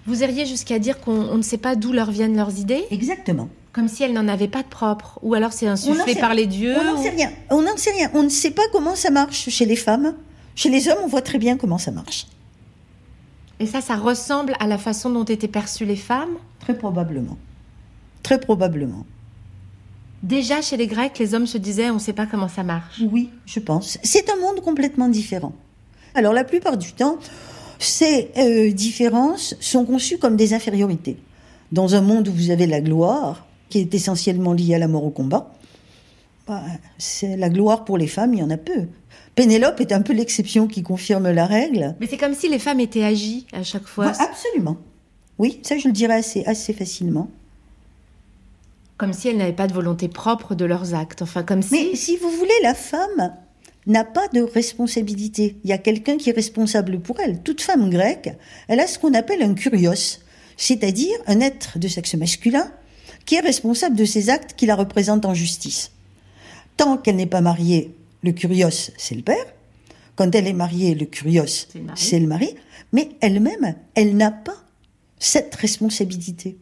Vous iriez jusqu'à dire qu'on on ne sait pas d'où leur viennent leurs idées, Exactement. comme si elles n'en avaient pas de propre, ou alors c'est insufflé par les dieux. On n'en ou- sait rien. On n'en sait rien. On ne sait pas comment ça marche chez les femmes. Chez les hommes, on voit très bien comment ça marche. Et ça, ça ressemble à la façon dont étaient perçues les femmes? Très probablement. Très probablement. Déjà chez les Grecs, les hommes se disaient on ne sait pas comment ça marche. Oui, je pense. C'est un monde complètement différent. Alors la plupart du temps, ces euh, différences sont conçues comme des infériorités. Dans un monde où vous avez la gloire, qui est essentiellement liée à la mort au combat, c'est la gloire pour les femmes, il y en a peu. Pénélope est un peu l'exception qui confirme la règle. Mais c'est comme si les femmes étaient agies à chaque fois. Ouais, absolument. Oui, ça je le dirais assez, assez facilement. Comme si elles n'avaient pas de volonté propre de leurs actes. Enfin, comme si. Mais si vous voulez, la femme n'a pas de responsabilité. Il y a quelqu'un qui est responsable pour elle. Toute femme grecque, elle a ce qu'on appelle un kurios, c'est-à-dire un être de sexe masculin qui est responsable de ses actes qui la représentent en justice. Tant qu'elle n'est pas mariée, le kurios, c'est le père. Quand elle est mariée, le kurios, C'est le mari. c'est le mari. Mais elle-même, elle n'a pas cette responsabilité.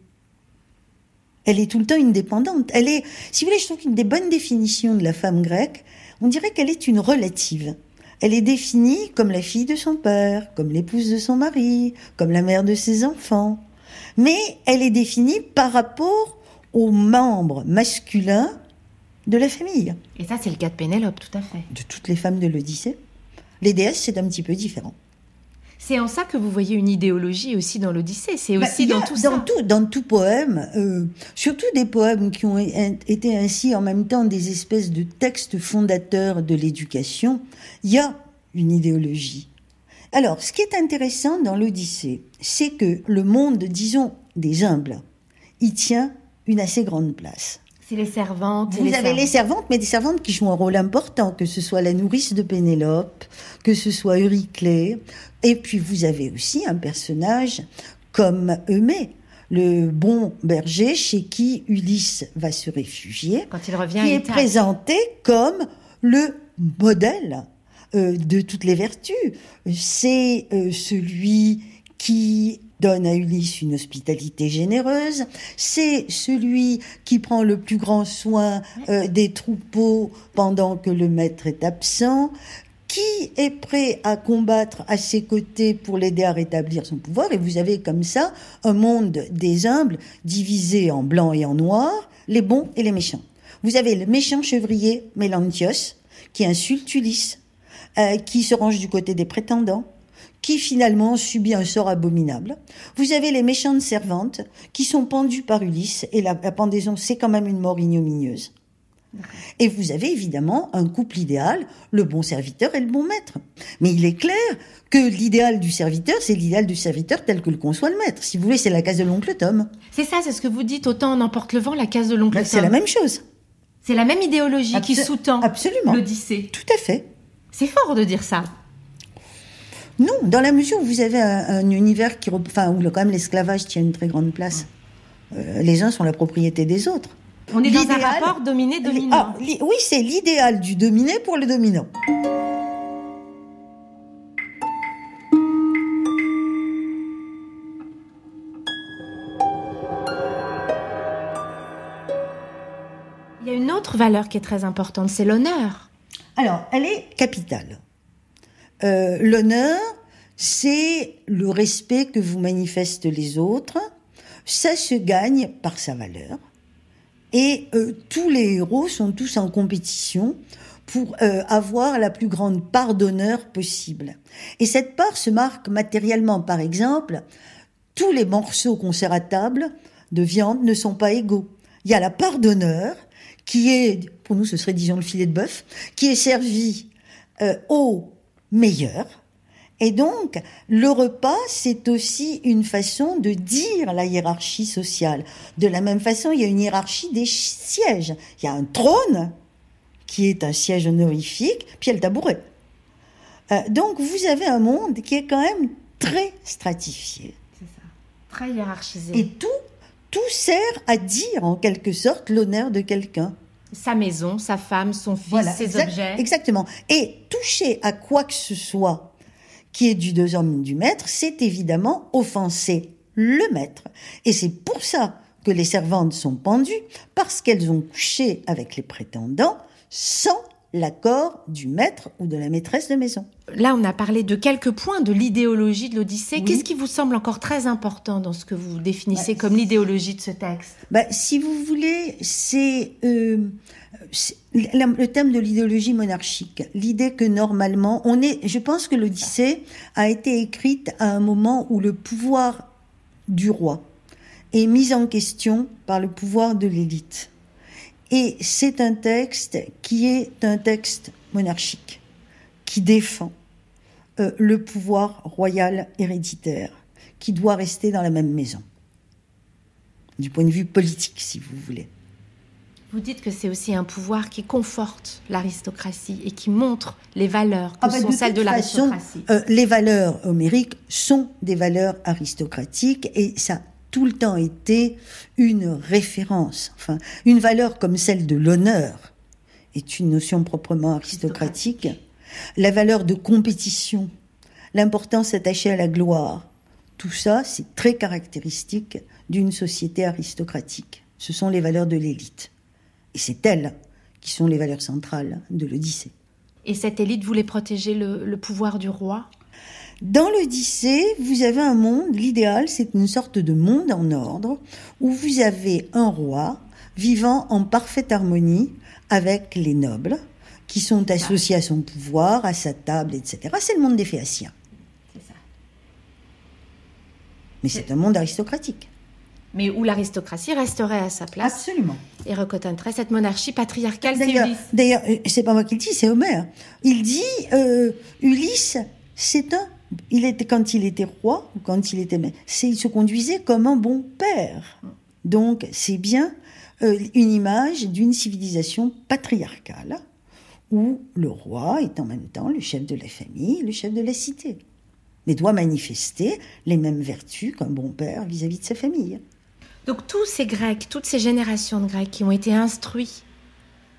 Elle est tout le temps indépendante. Elle est, si vous voulez, je trouve qu'une des bonnes définitions de la femme grecque, on dirait qu'elle est une relative. Elle est définie comme la fille de son père, comme l'épouse de son mari, comme la mère de ses enfants. Mais elle est définie par rapport aux membres masculins de la famille, Et ça, c'est le cas de Pénélope, tout à fait. de toutes les femmes de l'Odyssée. Les déesses, c'est un petit peu différent. C'est en ça que vous voyez une idéologie aussi dans l'Odyssée. C'est Bah, aussi a dans tout dans ça. Tout, dans tout poème, euh, surtout des poèmes qui ont été ainsi en même temps des espèces de textes fondateurs de l'éducation, il y a une idéologie. Alors, ce qui est intéressant dans l'Odyssée, c'est que le monde, disons, des humbles, y tient une assez grande place. C'est les servantes. Vous les avez les servantes, mais des servantes qui jouent un rôle important, que ce soit la nourrice de Pénélope, que ce soit Euryclée. Et puis vous avez aussi un personnage comme Eumée, le bon berger chez qui Ulysse va se réfugier, Quand il revient, qui est présenté comme le modèle euh, de toutes les vertus. C'est euh, celui qui donne à Ulysse une hospitalité généreuse, c'est celui qui prend le plus grand soin euh, des troupeaux pendant que le maître est absent, qui est prêt à combattre à ses côtés pour l'aider à rétablir son pouvoir. Et vous avez comme ça un monde des humbles divisé en blanc et en noir, les bons et les méchants. Vous avez le méchant chevrier Mélantios qui insulte Ulysse, euh, qui se range du côté des prétendants, qui finalement subit un sort abominable. Vous avez les méchantes servantes qui sont pendues par Ulysse, et la, la pendaison, c'est quand même une mort ignominieuse. Et vous avez évidemment un couple idéal, le bon serviteur et le bon maître. Mais il est clair que l'idéal du serviteur, c'est l'idéal du serviteur tel que le conçoit le maître. Si vous voulez, c'est la case de l'oncle Tom. C'est ça, c'est ce que vous dites. Autant on emporte le vent, la case de l'oncle C'est Tom. la même chose. C'est la même idéologie qui sous-tend Absolument. l'Odyssée. Tout à fait. C'est fort de dire ça. Non, dans la mesure où vous avez un, un univers qui, enfin, où le- quand même l'esclavage tient une très grande place. Euh, les uns sont la propriété des autres. On est dans un rapport dominé-dominant. Ah, oui, c'est l'idéal du dominé pour le dominant. Il y a une autre valeur qui est très importante, c'est l'honneur. Alors, elle est capitale. Euh, L'honneur, c'est le respect que vous manifestent les autres. Ça se gagne par sa valeur. Et euh, tous les héros sont tous en compétition pour euh, avoir la plus grande part d'honneur possible. Et cette part se marque matériellement. Par exemple, tous les morceaux qu'on sert à table de viande ne sont pas égaux. Il y a la part d'honneur qui est, pour nous ce serait disons le filet de bœuf, qui est servi au meilleur. Et donc, le repas, c'est aussi une façon de dire la hiérarchie sociale. De la même façon, il y a une hiérarchie des sièges. Il y a un trône, qui est un siège honorifique, puis il y a le tabouret. Euh, donc, vous avez un monde qui est quand même très stratifié. Très hiérarchisé. Et tout, tout sert à dire, en quelque sorte, l'honneur de quelqu'un. Sa maison, sa femme, son fils, Voilà, ses exact- objets. Exactement. Et toucher à quoi que ce soit qui est du deux hommes du maître, c'est évidemment offenser le maître. Et c'est pour ça que les servantes sont pendues, parce qu'elles ont couché avec les prétendants sans l'accord du maître ou de la maîtresse de maison. Là, on a parlé de quelques points de l'idéologie de l'Odyssée. Oui. Qu'est-ce qui vous semble encore très important dans ce que vous définissez Bah, comme l'idéologie de ce texte? Bah, si vous voulez, c'est euh, le thème de l'idéologie monarchique. L'idée que normalement, on est. Je pense que l'Odyssée a été écrite à un moment où le pouvoir du roi est mis en question par le pouvoir de l'élite. Et c'est un texte qui est un texte monarchique, qui défend euh, le pouvoir royal héréditaire, qui doit rester dans la même maison du point de vue politique, si vous voulez. Vous dites que c'est aussi un pouvoir qui conforte l'aristocratie et qui montre les valeurs que Ah bah, sont celles de l'aristocratie. euh, les valeurs homériques sont des valeurs aristocratiques et ça tout le temps été une référence. Enfin, une valeur comme celle de l'honneur est une notion proprement aristocratique. La valeur de compétition, l'importance attachée à la gloire, tout ça, c'est très caractéristique d'une société aristocratique. Ce sont les valeurs de l'élite. Et c'est elles qui sont les valeurs centrales de l'Odyssée. Et cette élite voulait protéger le, le pouvoir du roi? Dans l'Odyssée, vous avez un monde, l'idéal, c'est une sorte de monde en ordre, où vous avez un roi vivant en parfaite harmonie avec les nobles, qui sont associés à son pouvoir, à sa table, etc. C'est le monde des Phéaciens. Mais c'est un monde aristocratique. Mais où l'aristocratie resterait à sa place Absolument. et reconnaîtrait cette monarchie patriarcale, c'est D'ailleurs, Ulysse. d'ailleurs, euh, c'est pas moi qui le dis, c'est Homère. Il dit euh, Ulysse, c'est un. Il était quand il était roi quand il était il se conduisait comme un bon père. Donc c'est bien euh, une image d'une civilisation patriarcale où le roi est en même temps le chef de la famille, le chef de la cité, mais doit manifester les mêmes vertus qu'un bon père vis-à-vis de sa famille. Donc tous ces Grecs, toutes ces générations de Grecs qui ont été instruits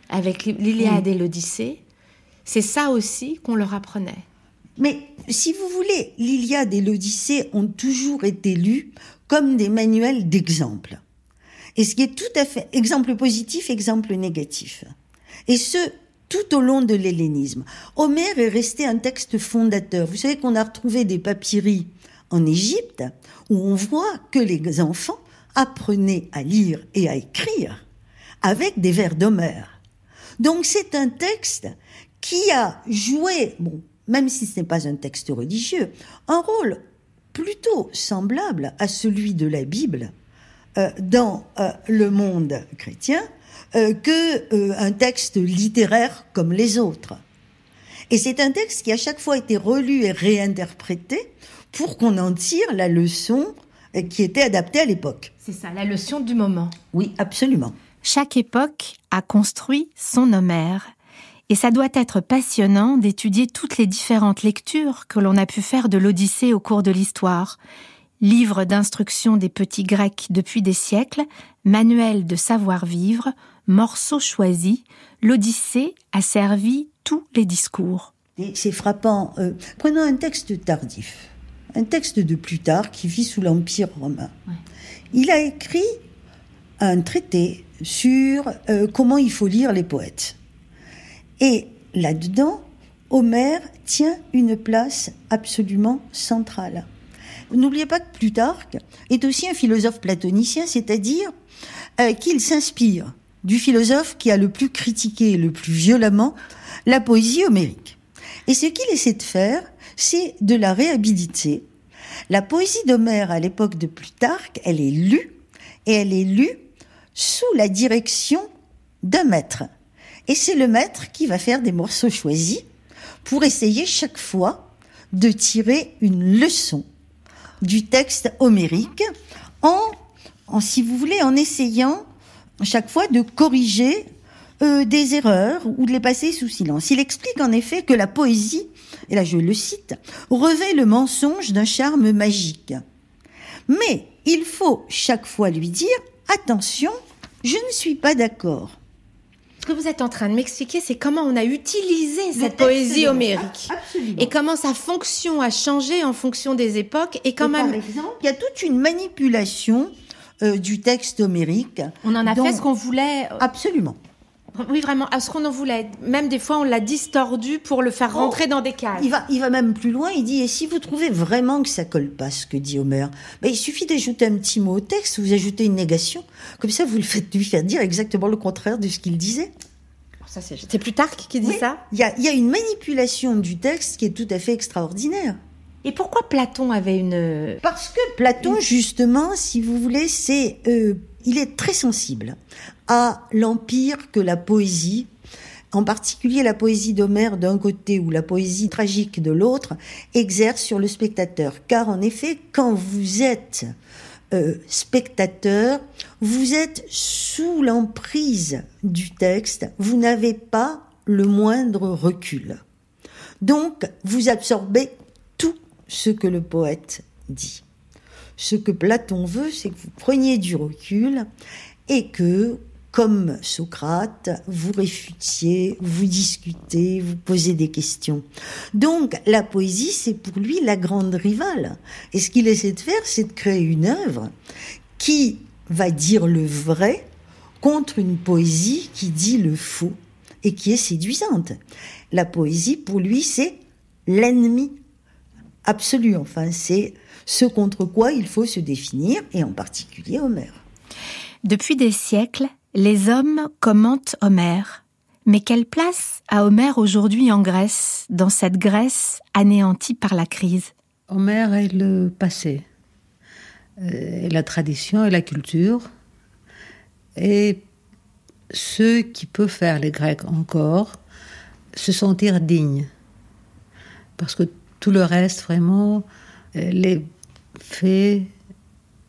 avec l'Iliade et l'Odyssée, c'est ça aussi qu'on leur apprenait. Mais si vous voulez, l'Iliade et l'Odyssée ont toujours été lus comme des manuels d'exemple. Et ce qui est tout à fait exemple positif, exemple négatif. Et ce, tout au long de l'hellénisme. Homère est resté un texte fondateur. Vous savez qu'on a retrouvé des papyries en Égypte où on voit que les enfants apprenaient à lire et à écrire avec des vers d'Homère. Donc c'est un texte qui a joué, même si ce n'est pas un texte religieux, un rôle plutôt semblable à celui de la Bible euh, dans euh, le monde chrétien euh, que un texte littéraire comme les autres. Et c'est un texte qui a chaque fois été relu et réinterprété pour qu'on en tire la leçon qui était adaptée à l'époque. C'est ça, la leçon du moment. Oui, absolument. Chaque époque a construit son Homère et ça doit être passionnant d'étudier toutes les différentes lectures que l'on a pu faire de l'Odyssée au cours de l'histoire. Livre d'instruction des petits Grecs depuis des siècles, manuel de savoir-vivre, morceaux choisis, l'Odyssée a servi tous les discours. C'est frappant. Euh, prenons un texte tardif, un texte de Plutarque qui vit sous l'Empire romain. Il a écrit un traité sur euh, comment il faut lire les poètes. Et là-dedans, Homère tient une place absolument centrale. N'oubliez pas que Plutarque est aussi un philosophe platonicien, c'est-à-dire euh, qu'il s'inspire du philosophe qui a le plus critiqué le plus violemment la poésie homérique. Et ce qu'il essaie de faire, c'est de la réhabiliter. La poésie d'Homère à l'époque de Plutarque, elle est lue, et elle est lue sous la direction d'un maître. Et c'est le maître qui va faire des morceaux choisis pour essayer chaque fois de tirer une leçon du texte homérique en, si vous voulez, en essayant chaque fois de corriger euh, des erreurs ou de les passer sous silence. Il explique en effet que la poésie, et là je le cite, revêt le mensonge d'un charme magique. Mais il faut chaque fois lui dire, attention, je ne suis pas d'accord. Ce que vous êtes en train de m'expliquer, c'est comment on a utilisé cette poésie homérique. Et comment sa fonction a changé en fonction des époques. Et quand même. Par exemple, il y a toute une manipulation euh, du texte homérique. On en a fait ce qu'on voulait. Euh, Absolument. Oui, vraiment, à ce qu'on en voulait. Même des fois, on l'a distordu pour le faire rentrer dans des cases. Il va, il va même plus loin. Il dit et si vous trouvez vraiment que ça colle pas, ce que dit Homer, ben, il suffit d'ajouter un petit mot au texte. Vous ajoutez une négation. Comme ça, vous le faites lui faire dire exactement le contraire de ce qu'il disait. Ça, c'est Plutarque qui dit ça? Il y a, y a une manipulation du texte qui est tout à fait extraordinaire. Et pourquoi Platon avait une... Parce que Platon, justement, si vous voulez, c'est... Euh, il est très sensible à l'empire que la poésie, en particulier la poésie d'Homère d'un côté ou la poésie tragique de l'autre, exerce sur le spectateur. Car en effet, quand vous êtes euh, spectateur, vous êtes sous l'emprise du texte, vous n'avez pas le moindre recul. Donc, vous absorbez ce que le poète dit. Ce que Platon veut, c'est que vous preniez du recul et que, comme Socrate, vous réfutiez, vous discutez, vous posez des questions. Donc, la poésie, c'est pour lui la grande rivale. Et ce qu'il essaie de faire, c'est de créer une œuvre qui va dire le vrai contre une poésie qui dit le faux et qui est séduisante. La poésie, pour lui, c'est l'ennemi absolu. Enfin, c'est ce contre quoi il faut se définir, et en particulier Homère. Depuis des siècles, les hommes commentent Homère. Mais quelle place a Homère aujourd'hui en Grèce, dans cette Grèce anéantie par la crise? Homère est le passé, et la tradition et la culture, et ce qui peut faire les Grecs encore se sentir dignes. Parce que tout le reste, vraiment, euh, les fait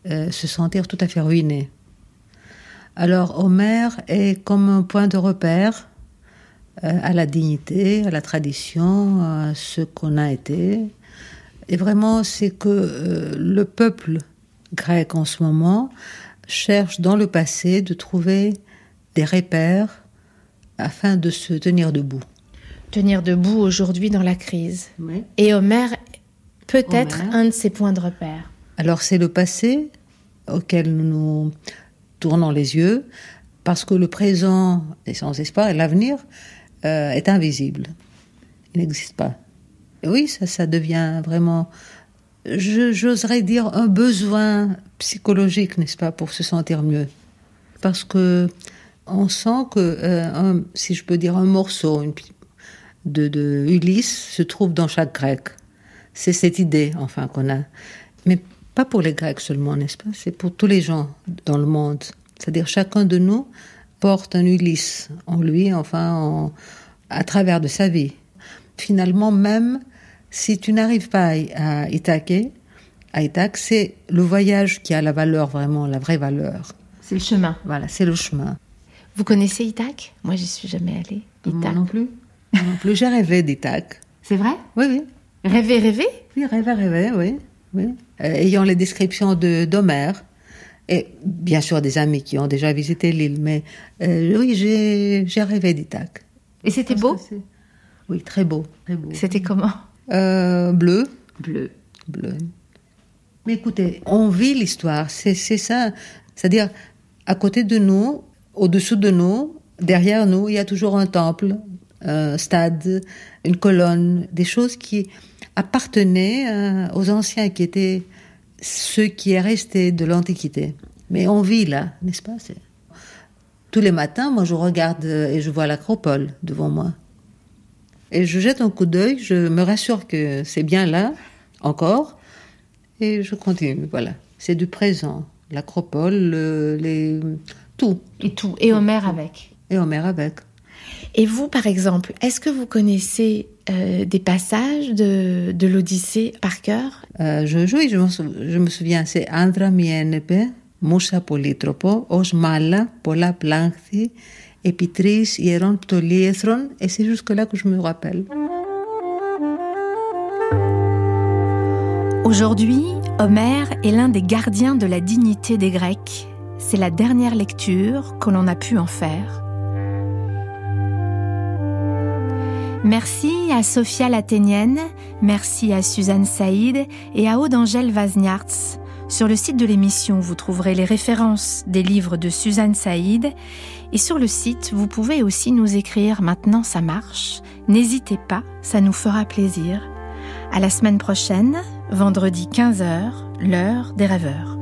euh, se sentir tout à fait ruinés. Alors Homère est comme un point de repère euh, à la dignité, à la tradition, à ce qu'on a été. Et vraiment, c'est que le peuple grec en ce moment cherche dans le passé de trouver des repères afin de se tenir debout. Tenir debout aujourd'hui dans la crise. Oui. Et Homère peut être Homère. un de ces points de repère. Alors c'est le passé auquel nous nous tournons les yeux parce que le présent est sans espoir et l'avenir euh, est invisible. Il n'existe pas. Et oui, ça, ça devient vraiment, je- j'oserais dire, un besoin psychologique, n'est-ce pas, pour se sentir mieux. Parce que on sent que, euh, un- si je peux dire, un morceau une de, de Ulysse se trouve dans chaque grec. C'est cette idée, enfin, qu'on a. Mais pas pour les Grecs seulement, n'est-ce pas? C'est pour tous les gens dans le monde. C'est-à-dire chacun de nous porte un Ulysse en lui, enfin, en- à travers de sa vie. Finalement, même si tu n'arrives pas à, Ithaque, à Ithaque, c'est le voyage qui a la valeur vraiment, la vraie valeur. C'est le chemin. Voilà, c'est le chemin. Vous connaissez Ithaque? Moi, j'y suis jamais allée. Moi non plus. J'ai rêvé d'Ithaque. C'est vrai? Oui, oui. Rêver, rêver? Oui, rêver, rêver, oui. oui. Euh, ayant les descriptions de d'Homère, et bien sûr des amis qui ont déjà visité l'île, mais euh, oui, j'ai rêvé d'Ithaque. Et c'était beau? Oui, très beau. Très beau. C'était comment? Euh, bleu. Bleu. Bleu. Mais écoutez, on vit l'histoire, c'est c'est ça. C'est-à-dire, à côté de nous, au-dessous de nous, derrière nous, il y a toujours un temple, un stade, une colonne, des choses qui appartenaient euh, aux anciens, qui étaient ceux qui est resté de l'Antiquité. Mais on vit là, n'est-ce pas? Tous les matins, moi, je regarde euh, et je vois l'acropole devant moi. Et je jette un coup d'œil, je me rassure que c'est bien là, encore, et je continue. Voilà, c'est du présent. L'acropole, le- les... tout. Et tout. Et Homère avec. Et Homère avec. Et vous, par exemple, est-ce que vous connaissez euh, des passages de, de l'Odyssée par cœur? Euh, je, oui, je me, sou- je me souviens, c'est Andra Mienepe, Moussa Polytropo, Os Mala, Pola Plankthi, Epitris, Hieron Ptoliethron, et c'est jusque-là que je me rappelle. Aujourd'hui, Homère est l'un des gardiens de la dignité des Grecs. C'est la dernière lecture que l'on a pu en faire. Merci à Sophia l'Athénienne, merci à Suzanne Saïd et à Aude Angèle Wazniartz. Sur le site de l'émission, vous trouverez les références des livres de Suzanne Saïd. Et sur le site, vous pouvez aussi nous écrire Maintenant ça marche. N'hésitez pas, ça nous fera plaisir. À la semaine prochaine, vendredi 15h, l'heure des rêveurs.